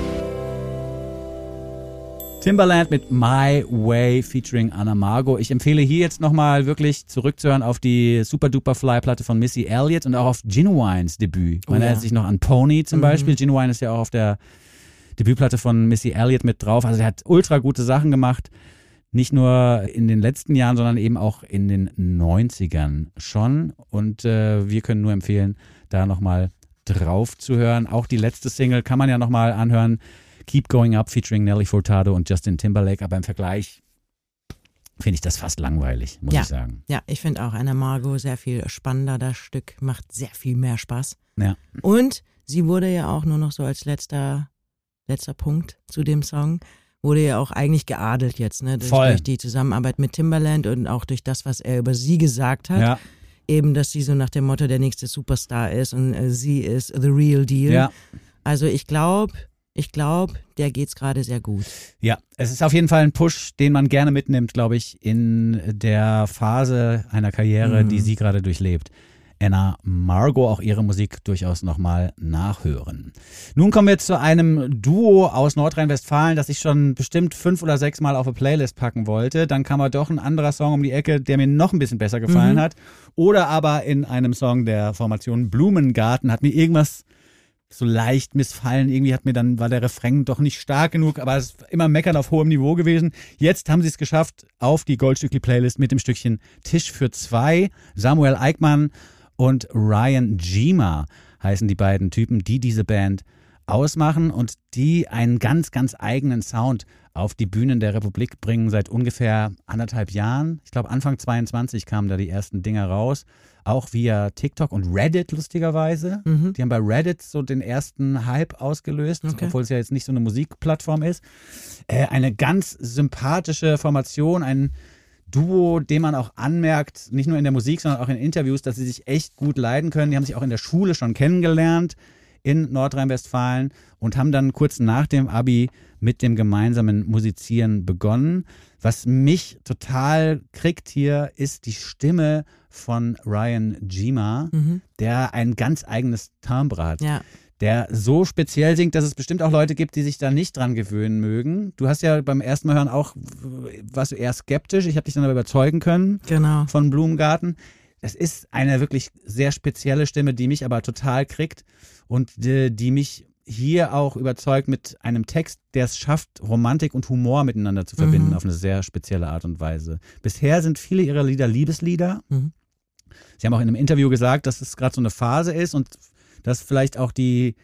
Timberland mit My Way featuring Anna Margot. Ich empfehle hier jetzt nochmal wirklich zurückzuhören auf die Super Duper Fly Platte von Missy Elliott und auch auf Genuines Debüt. Man Oh ja. erinnert sich noch an Pony zum Beispiel. Genuine ist ja auch auf der Debütplatte von Missy Elliott mit drauf. Also er hat ultra gute Sachen gemacht. Nicht nur in den letzten Jahren, sondern eben auch in den 90ern schon. Und äh, wir können nur empfehlen, da nochmal drauf zu hören. Auch die letzte Single kann man ja nochmal anhören. Keep Going Up featuring Nelly Furtado und Justin Timberlake. Aber im Vergleich finde ich das fast langweilig, muss Ja. ich sagen. Ja, ich finde auch Anna Margot sehr viel spannender. Das Stück macht sehr viel mehr Spaß. Ja. Und sie wurde ja auch nur noch so als letzter, letzter Punkt zu dem Song, wurde ja auch eigentlich geadelt jetzt, ne? Durch, Voll. durch die Zusammenarbeit mit Timbaland und auch durch das, was er über sie gesagt hat. Ja, Eben, dass sie so nach dem Motto der nächste Superstar ist und äh, sie ist the real deal. ja. Also ich glaube, ich glaube, der geht's gerade sehr gut. Ja, es ist auf jeden Fall ein Push, den man gerne mitnimmt, glaube ich, in der Phase einer Karriere, Mhm. die sie gerade durchlebt. Anna Margot auch ihre Musik durchaus nochmal nachhören. Nun kommen wir zu einem Duo aus Nordrhein-Westfalen, das ich schon bestimmt fünf oder sechs Mal auf eine Playlist packen wollte. Dann kam aber doch ein anderer Song um die Ecke, der mir noch ein bisschen besser gefallen Mhm. hat. Oder aber in einem Song der Formation Blumengarten hat mir irgendwas so leicht missfallen. Irgendwie hat mir dann, war der Refrain doch nicht stark genug, aber es ist immer meckern auf hohem Niveau gewesen. Jetzt haben sie es geschafft auf die Goldstückli-Playlist mit dem Stückchen Tisch für zwei. Samuel Eickmann und Ryan Gima heißen die beiden Typen, die diese Band ausmachen und die einen ganz, ganz eigenen Sound auf die Bühnen der Republik bringen seit ungefähr anderthalb Jahren. Ich glaube, Anfang 22 kamen da die ersten Dinger raus. Auch via TikTok und Reddit, lustigerweise. Mhm. Die haben bei Reddit so den ersten Hype ausgelöst, Okay. obwohl es ja jetzt nicht so eine Musikplattform ist. Äh, eine ganz sympathische Formation, ein Duo, dem man auch anmerkt, nicht nur in der Musik, sondern auch in Interviews, dass sie sich echt gut leiden können. Die haben sich auch in der Schule schon kennengelernt in Nordrhein-Westfalen und haben dann kurz nach dem Abi mit dem gemeinsamen Musizieren begonnen. Was mich total kriegt hier, ist die Stimme von Ryan Gima, Mhm. der ein ganz eigenes Timbre hat Ja. der so speziell singt, dass es bestimmt auch Leute gibt, die sich da nicht dran gewöhnen mögen. Du hast ja beim ersten Mal hören auch, warst du eher skeptisch. Ich habe dich dann aber überzeugen können Genau. von Blumengarten. Das ist eine wirklich sehr spezielle Stimme, die mich aber total kriegt und die, die mich hier auch überzeugt mit einem Text, der es schafft, Romantik und Humor miteinander zu verbinden Mhm. auf eine sehr spezielle Art und Weise. Bisher sind viele ihrer Lieder Liebeslieder. Mhm. Sie haben auch in einem Interview gesagt, dass es gerade so eine Phase ist und dass vielleicht auch die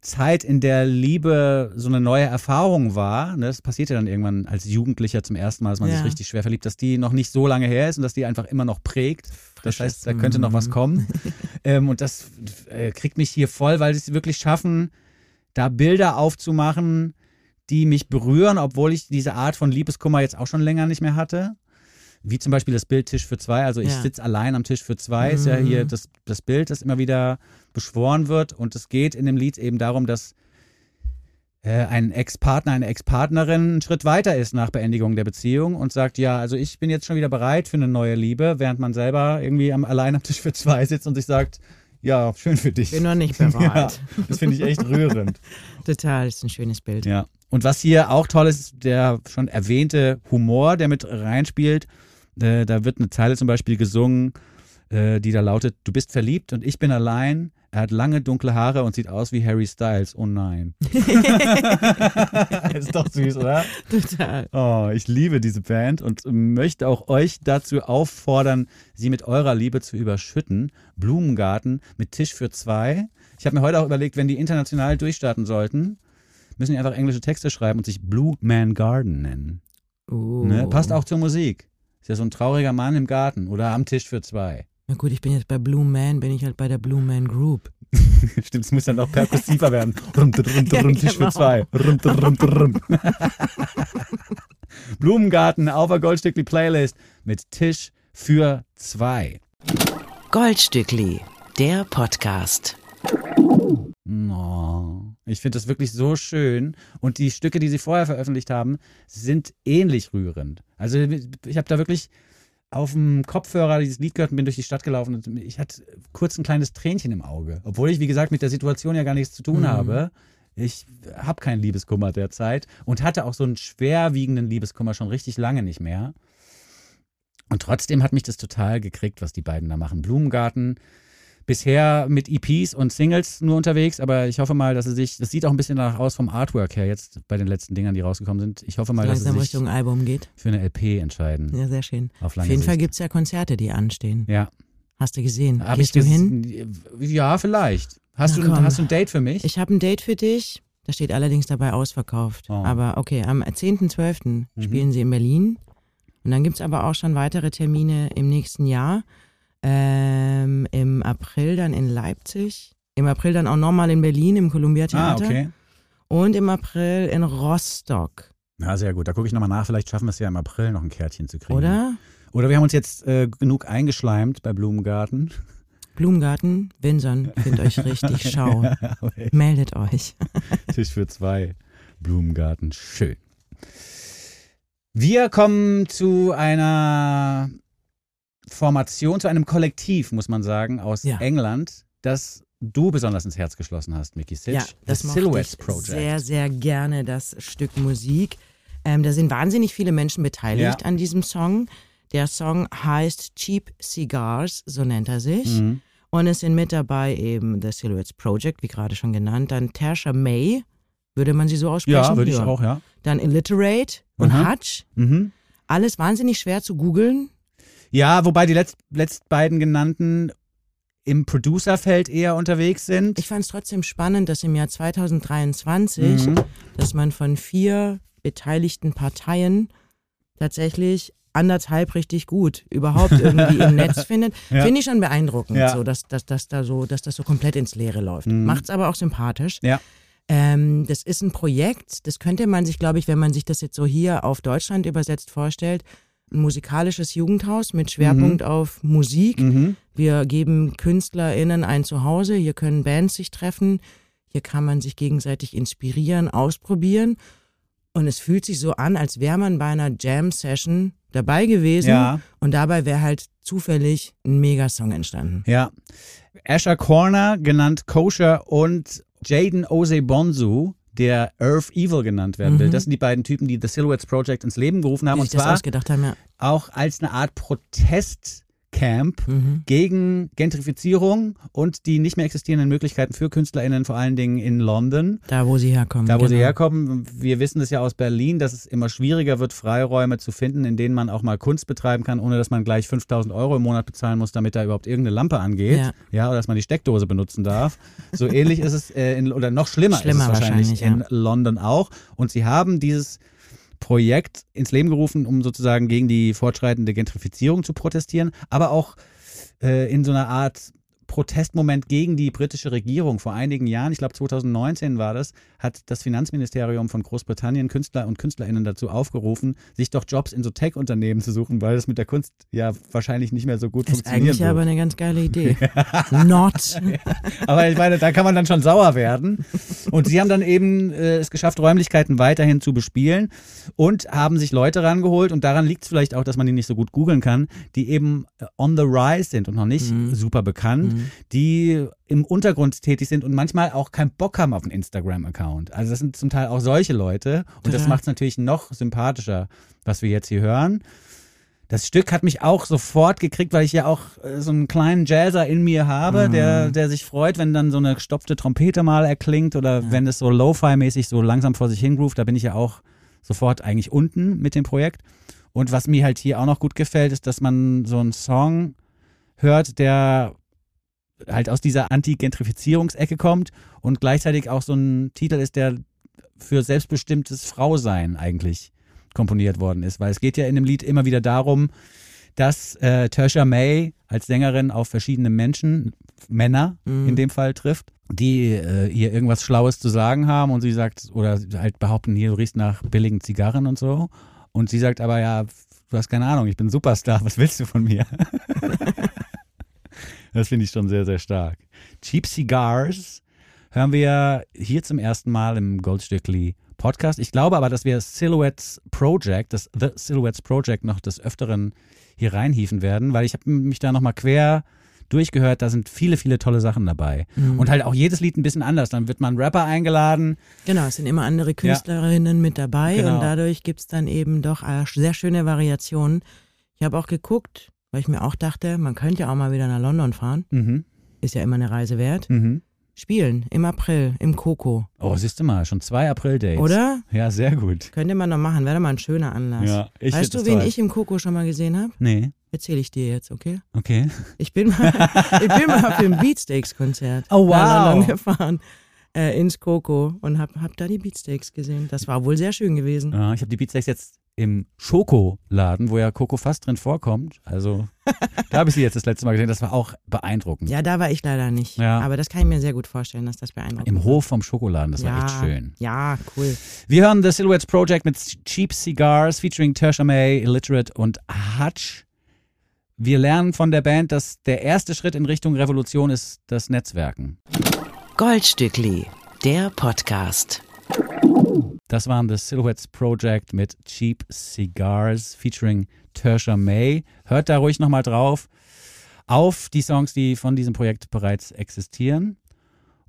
Zeit, in der Liebe so eine neue Erfahrung war, ne, das passiert ja dann irgendwann als Jugendlicher zum ersten Mal, dass man Ja. sich richtig schwer verliebt, dass die noch nicht so lange her ist und dass die einfach immer noch prägt. Das Frisches, heißt, da könnte noch was mhm. kommen. ähm, und das äh, kriegt mich hier voll, weil sie es wirklich schaffen, da Bilder aufzumachen, die mich berühren, obwohl ich diese Art von Liebeskummer jetzt auch schon länger nicht mehr hatte. Wie zum Beispiel das Bild Tisch für zwei. Also ich Ja. sitze allein am Tisch für zwei, ist ja hier Mhm. das, das Bild, das immer wieder beschworen wird. Und es geht in dem Lied eben darum, dass ein Ex-Partner, eine Ex-Partnerin einen Schritt weiter ist nach Beendigung der Beziehung und sagt, ja, also ich bin jetzt schon wieder bereit für eine neue Liebe, während man selber irgendwie am, allein am Tisch für zwei sitzt und sich sagt, ja, schön für dich. Bin noch nicht Ja, bereit. das finde ich echt rührend. Total, ist ein schönes Bild. Ja. Und was hier auch toll ist, ist der schon erwähnte Humor, der mit reinspielt. Äh, da wird eine Zeile zum Beispiel gesungen, äh, die da lautet: Du bist verliebt und ich bin allein. Er hat lange dunkle Haare und sieht aus wie Harry Styles. Oh nein. ist doch süß, oder? Total. Oh, ich liebe diese Band und möchte auch euch dazu auffordern, sie mit eurer Liebe zu überschütten. Blumengarten mit Tisch für zwei. Ich habe mir heute auch überlegt, wenn die international durchstarten sollten, müssen die einfach englische Texte schreiben und sich Blue Man Garden nennen. Oh. Ne? Passt auch zur Musik. Ist ja so ein trauriger Mann im Garten oder am Tisch für zwei. Na gut, ich bin jetzt bei Blue Man, bin ich halt bei der Blue Man Group. Stimmt, es muss dann auch perkussiver werden. Rum, rum, Ja, rum, Tisch für genau. zwei. Rum, rum, rum. Blumengarten auf der Goldstückli Playlist mit Tisch für zwei. Goldstückli, der Podcast. Oh, ich finde das wirklich so schön. Und die Stücke, die sie vorher veröffentlicht haben, sind ähnlich rührend. Also ich habe da wirklich auf dem Kopfhörer dieses Lied gehört und bin durch die Stadt gelaufen und ich hatte kurz ein kleines Tränchen im Auge. Obwohl ich, wie gesagt, mit der Situation ja gar nichts zu tun Mhm. habe. Ich habe keinen Liebeskummer derzeit und hatte auch so einen schwerwiegenden Liebeskummer schon richtig lange nicht mehr. Und trotzdem hat mich das total gekriegt, was die beiden da machen. Blumengarten, bisher mit EPs und Singles nur unterwegs, aber ich hoffe mal, dass sie sich, das sieht auch ein bisschen danach aus vom Artwork her jetzt bei den letzten Dingern, die rausgekommen sind. Ich hoffe mal, dass sie sich Richtung Album geht. für eine LP entscheiden. Ja, sehr schön. Auf Auf jeden Fall gibt es ja Konzerte, die anstehen. Ja. Hast du gesehen? Hab Gehst du hin? Ja, vielleicht. Hast, Na du, komm. hast du ein Date für mich? Ich habe ein Date für dich. Da steht allerdings dabei ausverkauft. Oh. Aber okay, am 10.12. Mhm. spielen sie in Berlin. Und dann gibt's aber auch schon weitere Termine im nächsten Jahr. Ähm, Im April dann in Leipzig. Im April dann auch nochmal in Berlin im Columbia ah, Theater. okay. Und im April in Rostock. Ja, sehr gut. Da gucke ich nochmal nach. Vielleicht schaffen wir es ja im April noch ein Kärtchen zu kriegen. Oder? Oder wir haben uns jetzt äh, genug eingeschleimt bei Blumengarten. Blumengarten, Winson, findet euch richtig schau. Meldet euch. Tisch für zwei. Blumengarten. Schön. Wir kommen zu einer Formation, zu einem Kollektiv, muss man sagen, aus Ja. England, das du besonders ins Herz geschlossen hast, Mickey Sitch. Ja, das mochte Silhouettes ich Project. sehr, sehr gerne, das Stück Musik. Ähm, da sind wahnsinnig viele Menschen beteiligt Ja. an diesem Song. Der Song heißt Cheap Cigars, so nennt er sich. Mhm. Und es sind mit dabei eben The Silhouettes Project, wie gerade schon genannt. Dann Tasha May, würde man sie so aussprechen? Ja, würde ich auch, ja. Dann Illiterate und. Hutch. Mhm. Alles wahnsinnig schwer zu googeln. Ja, wobei die letzt, letzt beiden genannten im Producerfeld eher unterwegs sind. Ich fand es trotzdem spannend, dass im Jahr 2023, Mhm. dass man von vier beteiligten Parteien tatsächlich anderthalb richtig gut überhaupt irgendwie im Netz findet, Ja. finde ich schon beeindruckend, Ja. so, dass, dass, dass, da so, dass das so komplett ins Leere läuft. Mhm. Macht's aber auch sympathisch. Ja. Ähm, das ist ein Projekt, das könnte man sich, glaube ich, wenn man sich das jetzt so hier auf Deutschland übersetzt vorstellt, musikalisches Jugendhaus mit Schwerpunkt auf Musik. Mhm. Wir geben KünstlerInnen ein Zuhause, hier können Bands sich treffen, hier kann man sich gegenseitig inspirieren, ausprobieren. Und es fühlt sich so an, als wäre man bei einer Jam-Session dabei gewesen Ja. und dabei wäre halt zufällig ein Megasong entstanden. Ja. Asher Corner, genannt Kosher, und Jaden Osebonsu, der Earth Evil genannt werden will. Mhm. Das sind die beiden Typen, die The Silhouettes Project ins Leben gerufen haben. Die Und zwar haben, ja. auch als eine Art Protestcamp Mhm. gegen Gentrifizierung und die nicht mehr existierenden Möglichkeiten für KünstlerInnen, vor allen Dingen in London. Da, wo sie herkommen. Da, wo sie genau. herkommen, wir wissen es ja aus Berlin, dass es immer schwieriger wird, Freiräume zu finden, in denen man auch mal Kunst betreiben kann, ohne dass man gleich 5000 Euro im Monat bezahlen muss, damit da überhaupt irgendeine Lampe angeht. Ja. Ja, oder dass man die Steckdose benutzen darf. So ähnlich ist es, äh, in, oder noch schlimmer, Schlimmer ist es wahrscheinlich, wahrscheinlich, in London auch. Und sie haben dieses Projekt ins Leben gerufen, um sozusagen gegen die fortschreitende Gentrifizierung zu protestieren, aber auch äh, in so einer Art Protestmoment gegen die britische Regierung vor einigen Jahren, ich glaube 2019 war das, hat das Finanzministerium von Großbritannien Künstler und Künstlerinnen dazu aufgerufen, sich doch Jobs in so Tech-Unternehmen zu suchen, weil das mit der Kunst ja wahrscheinlich nicht mehr so gut Ist funktionieren eigentlich wird. aber eine ganz geile Idee. Not. Aber ich meine, da kann man dann schon sauer werden. Und sie haben dann eben äh, es geschafft, Räumlichkeiten weiterhin zu bespielen und haben sich Leute rangeholt. Und daran liegt es vielleicht auch, dass man die nicht so gut googeln kann, die eben äh, on the rise sind und noch nicht Mhm. super bekannt, Mhm. Die im Untergrund tätig sind und manchmal auch keinen Bock haben auf einen Instagram-Account. Also das sind zum Teil auch solche Leute. Und das macht es natürlich noch sympathischer, was wir jetzt hier hören. Das Stück hat mich auch sofort gekriegt, weil ich ja auch äh, so einen kleinen Jazzer in mir habe, Mhm. der, der sich freut, wenn dann so eine gestopfte Trompete mal erklingt oder wenn es so Lo-Fi-mäßig so langsam vor sich hingroovt. Da bin ich ja auch sofort eigentlich unten mit dem Projekt. Und was mir halt hier auch noch gut gefällt, ist, dass man so einen Song hört, der halt aus dieser Anti-Gentrifizierungsecke kommt und gleichzeitig auch so ein Titel ist, der für selbstbestimmtes Frausein eigentlich komponiert worden ist. Weil es geht ja in dem Lied immer wieder darum, dass äh, Tersha May als Sängerin auf verschiedene Menschen, Männer Mhm. in dem Fall trifft, die äh, ihr irgendwas Schlaues zu sagen haben und sie sagt, oder halt behaupten, hier, du riechst nach billigen Zigarren und so. Und sie sagt aber, ja, du hast keine Ahnung, ich bin Superstar, was willst du von mir? das finde ich schon sehr, sehr stark. Cheap Cigars hören wir hier zum ersten Mal im Goldstückli Podcast. Ich glaube aber, dass wir Silhouettes Project, das The Silhouettes Project noch des Öfteren hier reinhieven werden, weil ich habe mich da nochmal quer durchgehört, da sind viele, viele tolle Sachen dabei. Mhm. Und halt auch jedes Lied ein bisschen anders. Dann wird man Rapper eingeladen. Genau, es sind immer andere Künstlerinnen mit dabei Genau. und dadurch gibt's dann eben doch äh, sehr schöne Variationen. Ich habe auch geguckt, weil ich mir auch dachte, man könnte ja auch mal wieder nach London fahren. Mhm. Ist ja immer eine Reise wert. Mhm. Spielen im April im Coco. Oh, siehst du mal, schon zwei April-Dates. Oder? Ja, sehr gut. Könnte man noch machen, wäre doch mal ein schöner Anlass. Ja, ich weißt du, wen toll. ich im Coco schon mal gesehen habe? Nee. Erzähle ich dir jetzt, okay? Okay. Ich bin mal, ich bin mal für ein Beatsteaks-Konzert Oh, wow. nach London gefahren, äh, ins Coco und hab, hab da die Beatsteaks gesehen. Das war wohl sehr schön gewesen. Ja, ich habe die Beatsteaks jetzt im Schokoladen, wo ja Coco fast drin vorkommt. Also da habe ich sie jetzt das letzte Mal gesehen. Das war auch beeindruckend. Ja, da war ich leider nicht. Ja. Aber das kann ich mir sehr gut vorstellen, dass das beeindruckend Im war. Hof vom Schokoladen, das ja, war echt schön. Ja, cool. Wir hören The Silhouettes Project mit Cheap Cigars featuring Tertia May, Illiterate und Hutch. Wir lernen von der Band, dass der erste Schritt in Richtung Revolution ist das Netzwerken. Goldstückli, der Podcast. Das waren The Silhouettes Project mit Cheap Cigars featuring Tertia May. Hört da ruhig nochmal drauf auf die Songs, die von diesem Projekt bereits existieren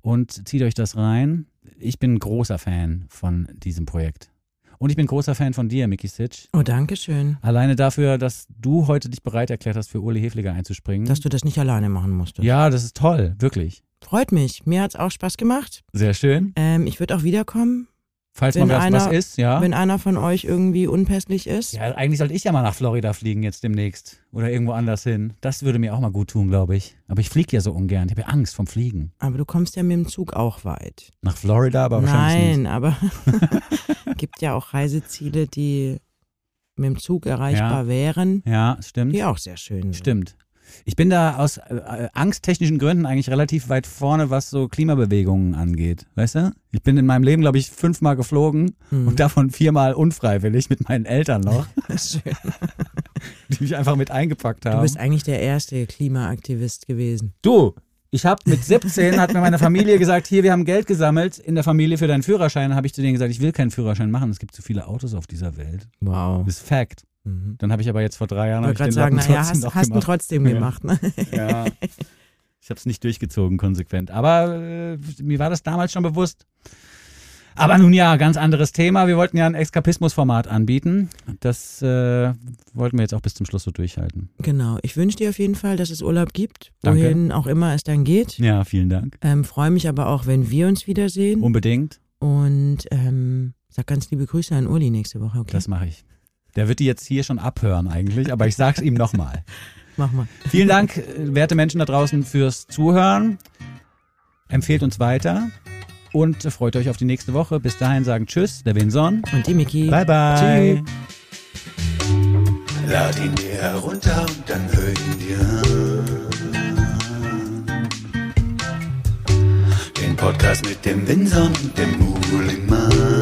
und zieht euch das rein. Ich bin großer Fan von diesem Projekt. Und ich bin großer Fan von dir, Mickey Sitch. Oh, danke schön, Alleine dafür, dass du heute dich bereit erklärt hast, für Uli Hefliger einzuspringen. dass du das nicht alleine machen musstest. ja, das ist toll, wirklich. Freut mich. Mir hat's auch Spaß gemacht. Sehr schön. Ähm, ich würde auch wiederkommen, Falls Wenn mal was, was einer- ist, ja. wenn einer von euch irgendwie unpässlich ist. Ja, eigentlich sollte ich ja mal nach Florida fliegen jetzt demnächst. Oder irgendwo anders hin. Das würde mir auch mal gut tun, glaube ich. Aber ich fliege ja so ungern. Ich habe ja Angst vom Fliegen. Aber du kommst ja mit dem Zug auch weit. Nach Florida, aber wahrscheinlich Nein, aber gibt ja auch Reiseziele, die mit dem Zug erreichbar wären, nicht. Ja, stimmt. die auch sehr schön sind. Stimmt. Ich bin da aus äh, äh, angsttechnischen Gründen eigentlich relativ weit vorne, was so Klimabewegungen angeht. Weißt du? Ich bin in meinem Leben, glaube ich, fünfmal geflogen Hm. und davon viermal unfreiwillig mit meinen Eltern noch, Schön. die mich einfach mit eingepackt haben. Du bist eigentlich der erste Klimaaktivist gewesen. Du, ich habe mit 17 hat mir meine Familie gesagt, hier, wir haben Geld gesammelt in der Familie für deinen Führerschein. Habe ich zu denen gesagt, ich will keinen Führerschein machen. Es gibt zu viele Autos auf dieser Welt. Wow. Das ist Fact. Mhm. Dann habe ich aber jetzt vor drei Jahren Ich wollte gerade sagen, naja, trotzdem hast, hast du gemacht. trotzdem Ja. gemacht. Ne? Ja. Ich habe es nicht durchgezogen konsequent. Aber äh, mir war das damals schon bewusst. Aber nun ja, ganz anderes Thema. Wir wollten ja ein Eskapismus-Format anbieten. Das äh, wollten wir jetzt auch bis zum Schluss so durchhalten. Genau. Ich wünsche dir auf jeden Fall, dass es Urlaub gibt, Danke. wohin auch immer es dann geht. Ja, vielen Dank. Ähm, Freue mich aber auch, wenn wir uns wiedersehen. Unbedingt. Und ähm, sag ganz liebe Grüße an Uli nächste Woche, okay? Das mache ich. Der wird die jetzt hier schon abhören eigentlich, aber ich sag's ihm nochmal. Mach mal. Vielen Dank, werte Menschen da draußen, fürs Zuhören. Empfehlt uns weiter und freut euch auf die nächste Woche. Bis dahin sagen Tschüss, der Winson. Und die Miki. Bye bye. Tschüss. Lad ihn dir herunter und dann hör ihn dir an. Den Podcast mit dem Winson und dem Mulimann.